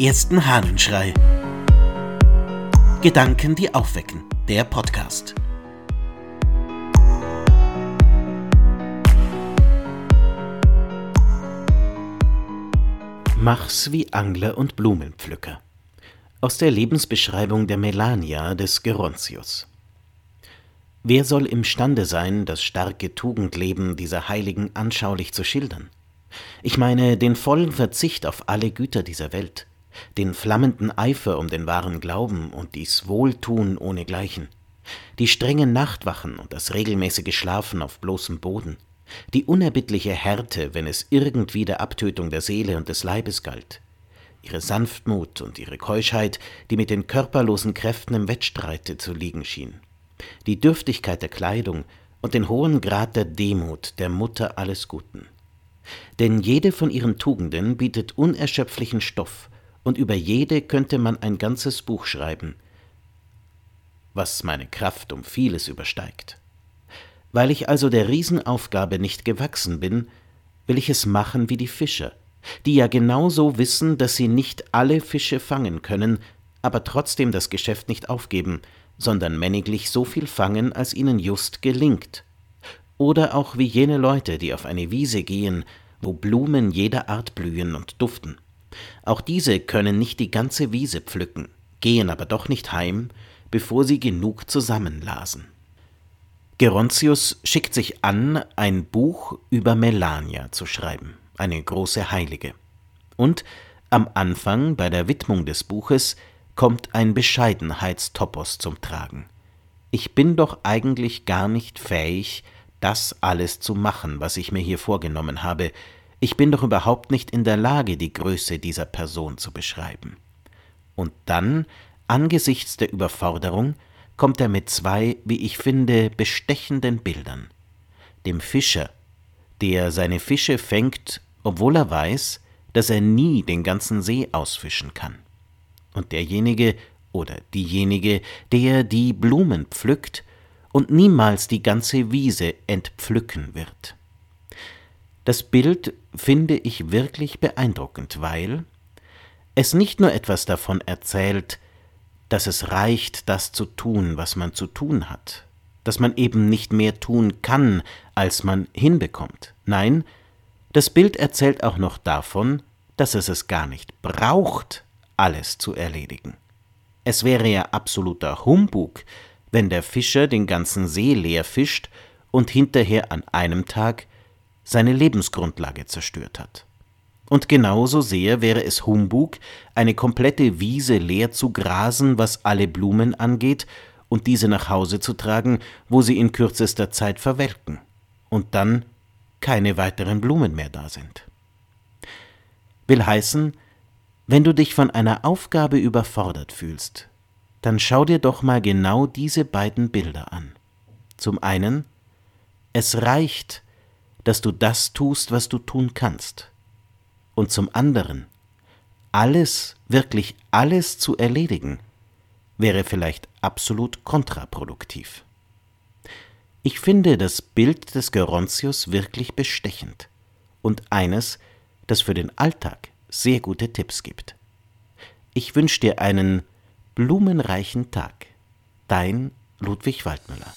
ersten Hahnenschrei. Gedanken, die aufwecken. Der Podcast. Mach's wie Angler und Blumenpflücker. Aus der Lebensbeschreibung der Melania des Gerontius. Wer soll imstande sein, das starke Tugendleben dieser Heiligen anschaulich zu schildern? Ich meine den vollen Verzicht auf alle Güter dieser Welt, den flammenden Eifer um den wahren Glauben und dies Wohltun ohnegleichen, die strengen Nachtwachen und das regelmäßige Schlafen auf bloßem Boden, die unerbittliche Härte, wenn es irgendwie der Abtötung der Seele und des Leibes galt, ihre Sanftmut und ihre Keuschheit, die mit den körperlosen Kräften im Wettstreite zu liegen schien. Die Dürftigkeit der Kleidung und den hohen Grad der Demut der Mutter alles Guten. Denn jede von ihren Tugenden bietet unerschöpflichen Stoff, und über jede könnte man ein ganzes Buch schreiben, was meine Kraft um vieles übersteigt. Weil ich also der Riesenaufgabe nicht gewachsen bin, will ich es machen wie die Fischer, die ja genauso wissen, dass sie nicht alle Fische fangen können, aber trotzdem das Geschäft nicht aufgeben, sondern männiglich so viel fangen, als ihnen just gelingt. Oder auch wie jene Leute, die auf eine Wiese gehen, wo Blumen jeder Art blühen und duften. Auch diese können nicht die ganze Wiese pflücken, gehen aber doch nicht heim, bevor sie genug zusammenlasen. Gerontius schickt sich an, ein Buch über Melania zu schreiben, eine große Heilige. Und am Anfang bei der Widmung des Buches kommt ein Bescheidenheitstopos zum Tragen. Ich bin doch eigentlich gar nicht fähig, das alles zu machen, was ich mir hier vorgenommen habe. Ich bin doch überhaupt nicht in der Lage, die Größe dieser Person zu beschreiben. Und dann, angesichts der Überforderung, kommt er mit zwei, wie ich finde, bestechenden Bildern. Dem Fischer, der seine Fische fängt, obwohl er weiß, dass er nie den ganzen See ausfischen kann und derjenige oder diejenige, der die Blumen pflückt und niemals die ganze Wiese entpflücken wird. Das Bild finde ich wirklich beeindruckend, weil es nicht nur etwas davon erzählt, dass es reicht, das zu tun, was man zu tun hat, dass man eben nicht mehr tun kann, als man hinbekommt. Nein, das Bild erzählt auch noch davon, dass es es gar nicht braucht, alles zu erledigen. Es wäre ja absoluter Humbug, wenn der Fischer den ganzen See leer fischt und hinterher an einem Tag seine Lebensgrundlage zerstört hat. Und genauso sehr wäre es Humbug, eine komplette Wiese leer zu grasen, was alle Blumen angeht, und diese nach Hause zu tragen, wo sie in kürzester Zeit verwelken, und dann keine weiteren Blumen mehr da sind. Will heißen, wenn du dich von einer Aufgabe überfordert fühlst, dann schau dir doch mal genau diese beiden Bilder an. Zum einen, es reicht, dass du das tust, was du tun kannst. Und zum anderen, alles, wirklich alles zu erledigen, wäre vielleicht absolut kontraproduktiv. Ich finde das Bild des Gerontius wirklich bestechend und eines, das für den Alltag sehr gute Tipps gibt. Ich wünsche dir einen blumenreichen Tag. Dein Ludwig Waldmüller.